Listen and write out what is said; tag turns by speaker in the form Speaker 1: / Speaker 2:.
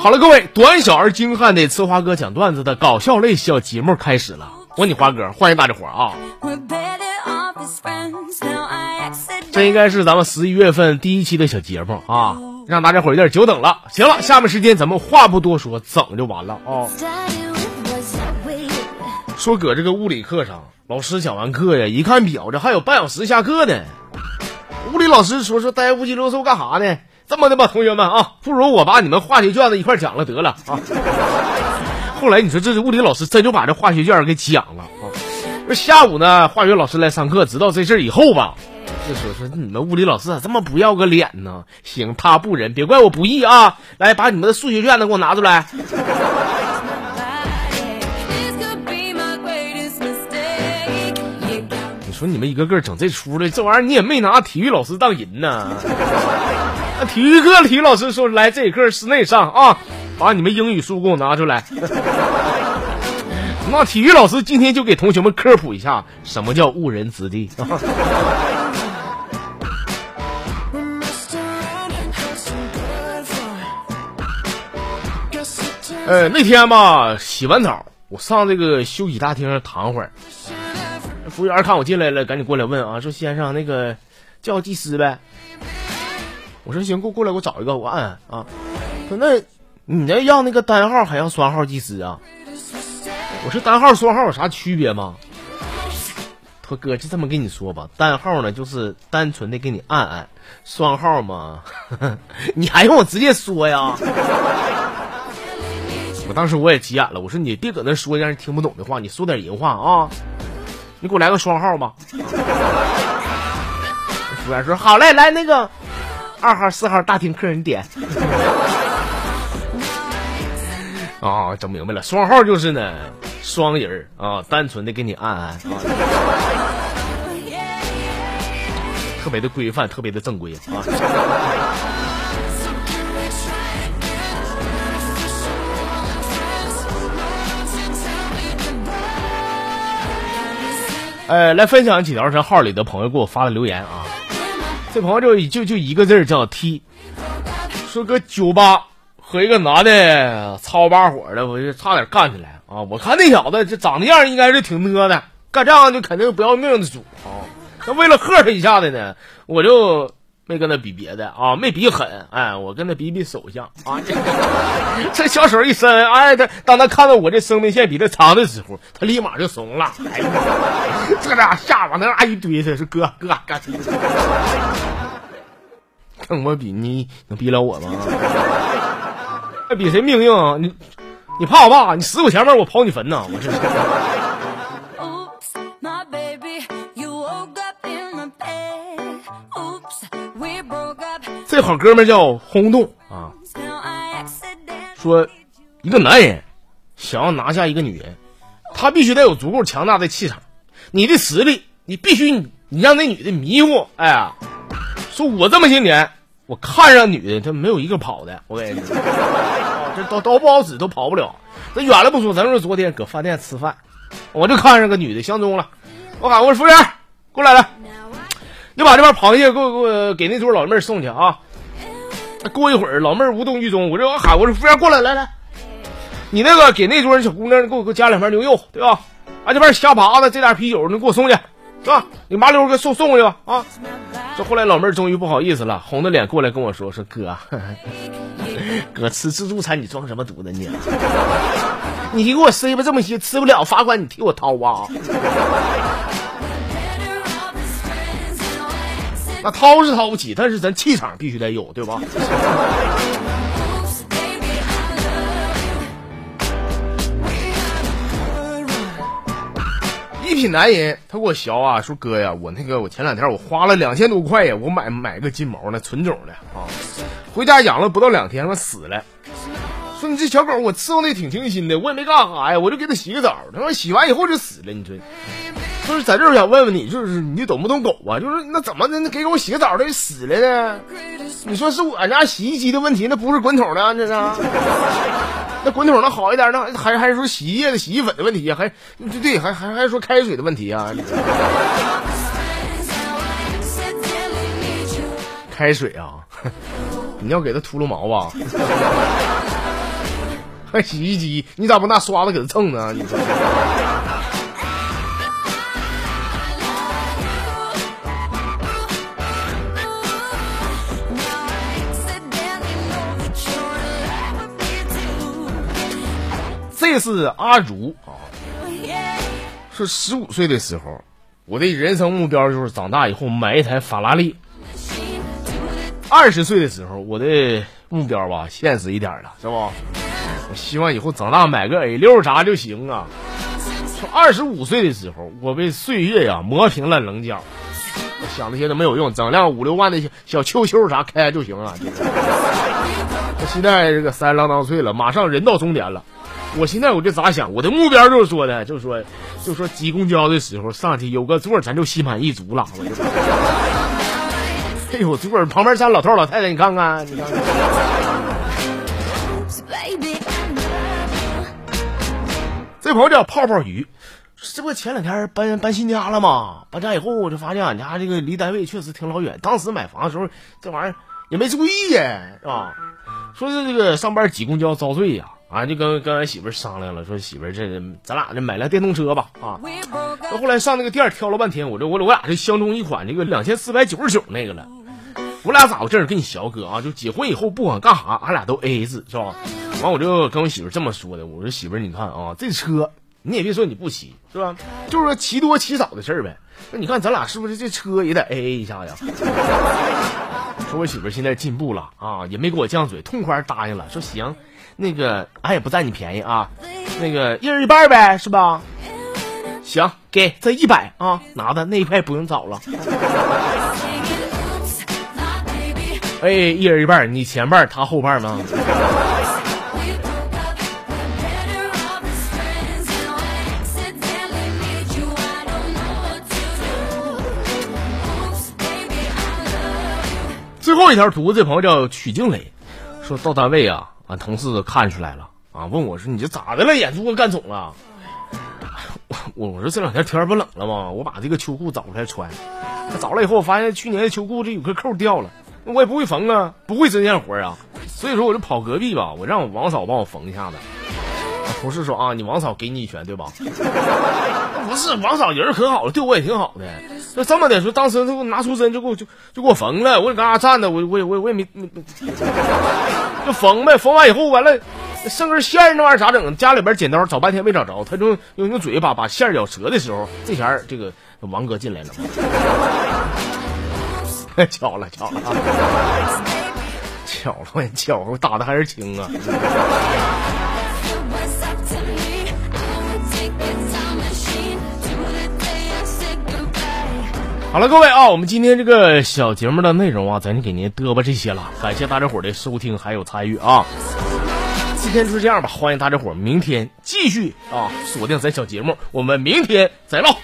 Speaker 1: 好了，各位，短小而精悍的呲花哥讲段子的搞笑类小节目开始了。我你花哥，欢迎大家伙儿啊！这应该是咱们十一月份第一期的小节目啊，让大家伙儿有点久等了。行了，下面时间咱们话不多说，整就完了啊。说搁这个物理课上，老师讲完课呀，一看表，这还有半小时下课呢。物理老师说说待乌鸡啰嗦干啥呢？这么的吧，同学们啊，不如我把你们化学卷子一块讲了得了啊。后来你说这是物理老师真就把这化学卷给讲了啊。这下午呢，化学老师来上课，知道这事儿以后吧，就说说你们物理老师咋这么不要个脸呢？行，他不仁，别怪我不义啊。来，把你们的数学卷子给我拿出来。你说你们一个个整这出的，这玩意儿你也没拿体育老师当人呢。体育课，体育老师说来这节课室内上啊，把你们英语书给我拿出来。那体育老师今天就给同学们科普一下什么叫误人子弟。呃，那天吧，洗完澡，我上这个休息大厅躺会儿。服务员看我进来了，赶紧过来问啊，说先生那个叫技师呗。我说行，过过来，给我找一个，我按按啊。说那你那要那个单号还要双号技师啊？我说单号双号有啥区别吗？他说哥就这么跟你说吧，单号呢就是单纯的给你按按，双号嘛，你还用我直接说呀？我当时我也急眼了，我说你别搁那说让人听不懂的话，你说点人话啊！你给我来个双号吧。服务员说好嘞，来那个。二号、四号大厅客人点。啊，整明白了，双号就是呢，双人啊，单纯的给你按按啊，特别的规范，特别的正规啊。呃，来分享几条这号里的朋友给我发的留言啊。这朋友就就就一个字儿叫踢说搁酒吧和一个男的操把火的，我就差点干起来啊！我看那小子这长得样应该是挺讷的，干仗就肯定不要命的主啊！那为了吓他一下子呢，我就没跟他比别的啊，没比狠，哎，我跟他比比手相啊！这小手一伸，哎，他当他看到我这生命线比他长的时候，他立马就怂了。这俩下巴那啊一堆，他说哥哥干。跟我比，你能比了我吗？那 比谁命硬？你你怕我爸？你死我前面，我刨你坟呢！我这。这好哥们叫轰动啊！说一个男人想要拿下一个女人，他必须得有足够强大的气场。你的实力，你必须你你让那女的迷糊。哎呀，说我这么些年。我看上女的，她没有一个跑的。我跟你说，这都都不好使，都跑不了。那远了不说，咱说昨天搁饭店吃饭，我就看上个女的相中了。我喊我说服务员，过来了，你把这盘螃蟹给我给我给那桌老妹儿送去啊。过一会儿，老妹儿无动于衷。我这我喊我说服务员过来来来，你那个给那桌小姑娘给我给我加两盘牛肉，对吧？啊这边虾爬子，这点啤酒，你给我送去。是吧？你麻溜给送送过去吧啊！这后来老妹儿终于不好意思了，红着脸过来跟我说：“说哥，哥吃自助餐你装什么犊子呢？你给我塞吧这么些，吃不了罚款你替我掏啊！掏是掏不起，但是咱气场必须得有，对吧？”一品男人，他给我学啊，说哥呀，我那个我前两天我花了两千多块呀，我买买个金毛呢，纯种的啊，回家养了不到两天，它死了。说你这小狗我伺候的挺清心的，我也没干啥呀，我就给它洗个澡，他说洗完以后就死了。你说，就是在这儿想问问你，就是你懂不懂狗啊？就是那怎么的给狗洗个澡它死了呢？你说是我家洗衣机的问题，那不是滚筒的，这是。那滚筒能好一点？呢还还是说洗衣液的洗衣粉的问题？还对对，还还还说开水的问题啊？开水啊？你要给它秃噜毛吧？还洗衣机，你咋不拿刷子给它蹭呢？你说。这是阿如啊，是十五岁的时候，我的人生目标就是长大以后买一台法拉利。二十岁的时候，我的目标吧，现实一点了，是不？我希望以后长大买个 A 六啥就行啊。从二十五岁的时候，我被岁月呀磨平了棱角，我想那些都没有用，整辆五六万的小秋秋啥开就行了。我现在这个三郎当岁了，马上人到终点了。我现在我就咋想，我的目标就是说的，就是说，就说挤公交的时候上去有个座，咱就心满意足了。我就，哎呦，座旁边站老头老太太，你看看，你看看。这朋友叫泡泡鱼，这不前两天搬搬新家了吗？搬家以后我就发现俺家这个离单位确实挺老远。当时买房的时候，这玩意儿也没注意呀，是吧？说是这个上班挤公交遭罪呀。就跟跟俺媳妇商量了，说媳妇这咱俩这买辆电动车吧，啊，到后来上那个店挑了半天，我这我我俩这相中一款这个两千四百九十九那个了，我俩咋回事？跟你小哥啊，就结婚以后不管干啥，俺俩都 A A 制是吧？完我就跟我媳妇这么说的，我说媳妇你看啊，这车你也别说你不骑是吧？就是说骑多骑少的事儿呗。那你看咱俩是不是这车也得 A A 一下呀？说我媳妇现在进步了啊，也没给我犟嘴，痛快答应了，说行。那个，俺也不占你便宜啊，那个一人一半呗，是吧？行，给这一百啊，拿的那一块不用找了。哎，一人一半，你前半，他后半吗？最后一条图，这朋友叫曲静蕾，说到单位啊。俺同事都看出来了啊，问我说：“你这咋的了？眼珠子干肿了？”我我说：“这两天天不冷了吗？我把这个秋裤找出来穿。找了以后，我发现去年的秋裤这有个扣掉了，我也不会缝啊，不会针线活啊。所以说我就跑隔壁吧，我让我王嫂帮我缝一下子。同事说啊，你王嫂给你一拳对吧？不是，王嫂人可好了，对我也挺好的。那这么的说，当时他给我拿出针就给我就就给我缝了，我搁那站着，我我我我也没没。就缝呗，缝完以后完了，剩根线那玩意儿咋整？家里边剪刀找半天没找着，他就用用嘴把把线咬折的时候，这前这个王哥进来了，太巧了巧了，巧了我巧了，打的还是轻啊。好了，各位啊，我们今天这个小节目的内容啊，咱就给您嘚吧这些了。感谢大家伙的收听还有参与啊。今天就是这样吧，欢迎大家伙明天继续啊锁定咱小节目，我们明天再唠。